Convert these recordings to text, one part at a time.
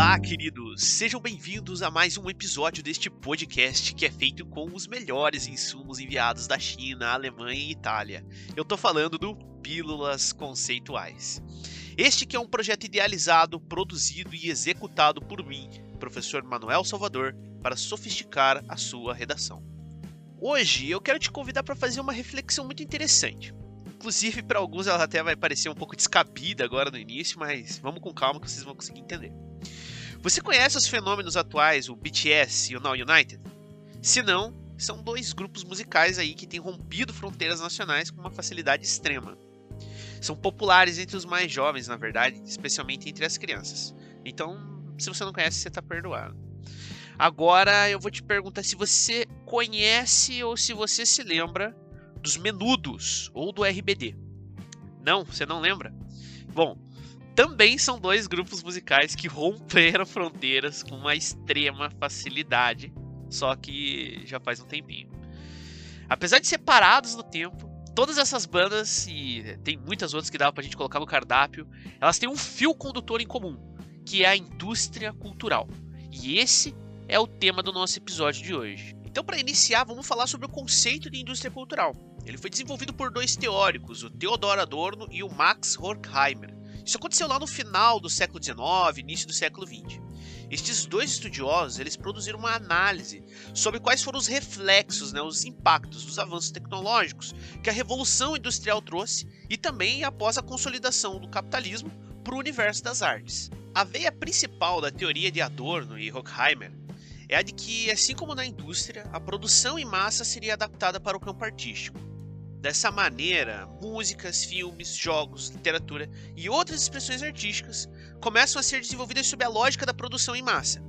Olá, queridos! Sejam bem-vindos a mais um episódio deste podcast que é feito com os melhores insumos enviados da China, Alemanha e Itália. Eu tô falando do Pílulas Conceituais. Este que é um projeto idealizado, produzido e executado por mim, professor Manuel Salvador, para sofisticar a sua redação. Hoje eu quero te convidar para fazer uma reflexão muito interessante. Inclusive, para alguns ela até vai parecer um pouco descabida agora no início, mas vamos com calma que vocês vão conseguir entender. Você conhece os fenômenos atuais, o BTS e o Now United? Se não, são dois grupos musicais aí que têm rompido fronteiras nacionais com uma facilidade extrema. São populares entre os mais jovens, na verdade, especialmente entre as crianças. Então, se você não conhece, você está perdoado. Agora eu vou te perguntar se você conhece ou se você se lembra dos Menudos ou do RBD. Não, você não lembra? Bom, também são dois grupos musicais que romperam fronteiras com uma extrema facilidade, só que já faz um tempinho. Apesar de separados no tempo, todas essas bandas, e tem muitas outras que dá pra gente colocar no cardápio, elas têm um fio condutor em comum, que é a indústria cultural. E esse é o tema do nosso episódio de hoje. Então, para iniciar, vamos falar sobre o conceito de indústria cultural. Ele foi desenvolvido por dois teóricos, o Theodor Adorno e o Max Horkheimer. Isso aconteceu lá no final do século XIX, início do século XX. Estes dois estudiosos eles produziram uma análise sobre quais foram os reflexos, né, os impactos dos avanços tecnológicos que a revolução industrial trouxe e também após a consolidação do capitalismo para o universo das artes. A veia principal da teoria de Adorno e Horkheimer é a de que, assim como na indústria, a produção em massa seria adaptada para o campo artístico. Dessa maneira, músicas, filmes, jogos, literatura e outras expressões artísticas começam a ser desenvolvidas sob a lógica da produção em massa.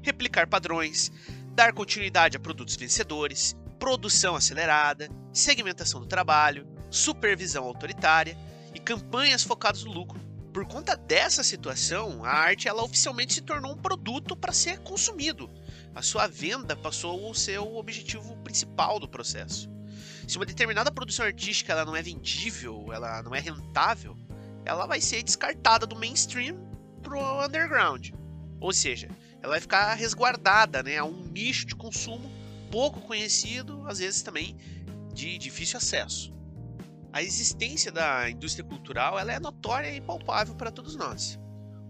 Replicar padrões, dar continuidade a produtos vencedores, produção acelerada, segmentação do trabalho, supervisão autoritária e campanhas focadas no lucro. Por conta dessa situação, a arte ela oficialmente se tornou um produto para ser consumido. A sua venda passou a ser o objetivo principal do processo. Se uma determinada produção artística ela não é vendível, ela não é rentável, ela vai ser descartada do mainstream pro underground. Ou seja, ela vai ficar resguardada né, a um nicho de consumo pouco conhecido, às vezes também de difícil acesso. A existência da indústria cultural ela é notória e palpável para todos nós.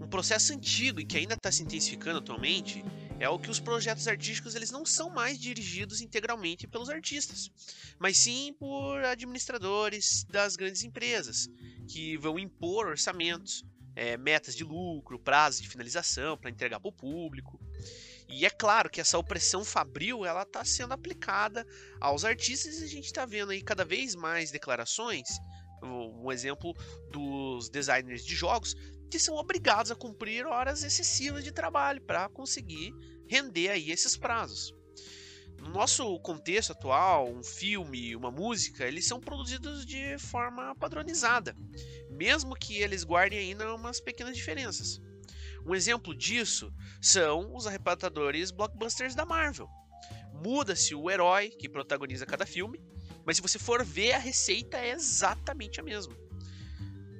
Um processo antigo e que ainda está se intensificando atualmente é o que os projetos artísticos eles não são mais dirigidos integralmente pelos artistas, mas sim por administradores das grandes empresas, que vão impor orçamentos, é, metas de lucro, prazos de finalização para entregar para o público. E é claro que essa opressão fabril ela está sendo aplicada aos artistas e a gente está vendo aí cada vez mais declarações. Um exemplo dos designers de jogos que são obrigados a cumprir horas excessivas de trabalho para conseguir render aí esses prazos. No nosso contexto atual, um filme, uma música, eles são produzidos de forma padronizada, mesmo que eles guardem ainda umas pequenas diferenças. Um exemplo disso são os arrebatadores blockbusters da Marvel. Muda-se o herói que protagoniza cada filme, mas se você for ver, a receita é exatamente a mesma.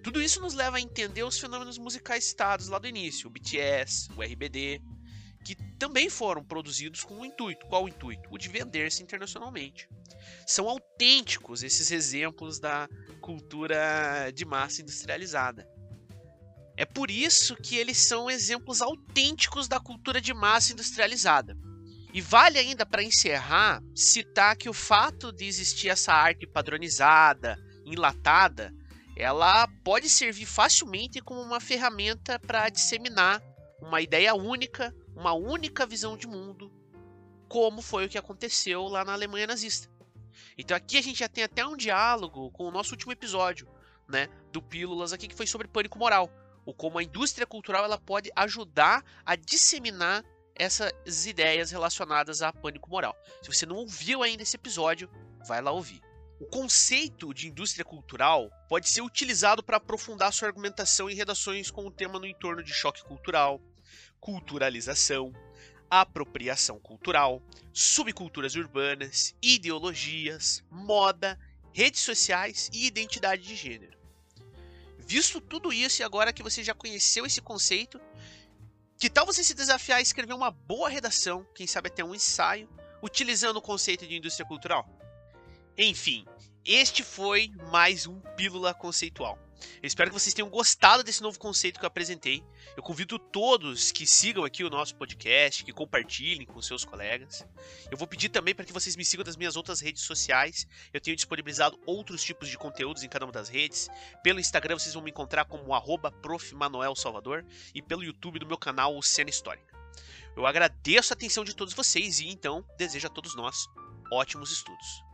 Tudo isso nos leva a entender os fenômenos musicais citados lá do início, o BTS, o RBD, que também foram produzidos com o intuito. Qual o intuito? O de vender-se internacionalmente. São autênticos esses exemplos da cultura de massa industrializada. É por isso que eles são exemplos autênticos da cultura de massa industrializada. E vale ainda para encerrar citar que o fato de existir essa arte padronizada, enlatada, ela pode servir facilmente como uma ferramenta para disseminar uma ideia única, uma única visão de mundo, como foi o que aconteceu lá na Alemanha nazista. Então aqui a gente já tem até um diálogo com o nosso último episódio, né, do Pílulas aqui que foi sobre pânico moral, o como a indústria cultural ela pode ajudar a disseminar essas ideias relacionadas a pânico moral. Se você não ouviu ainda esse episódio, vai lá ouvir. O conceito de indústria cultural pode ser utilizado para aprofundar sua argumentação em redações com o tema no entorno de choque cultural, culturalização, apropriação cultural, subculturas urbanas, ideologias, moda, redes sociais e identidade de gênero. Visto tudo isso e agora que você já conheceu esse conceito, Que tal você se desafiar a escrever uma boa redação, quem sabe até um ensaio, utilizando o conceito de indústria cultural? Enfim, este foi mais um Pílula Conceitual. Eu espero que vocês tenham gostado desse novo conceito que eu apresentei. Eu convido todos que sigam aqui o nosso podcast, que compartilhem com seus colegas. Eu vou pedir também para que vocês me sigam nas minhas outras redes sociais. Eu tenho disponibilizado outros tipos de conteúdos em cada uma das redes. Pelo Instagram vocês vão me encontrar como arroba Salvador e pelo YouTube do meu canal Cena Histórica. Eu agradeço a atenção de todos vocês e então desejo a todos nós ótimos estudos.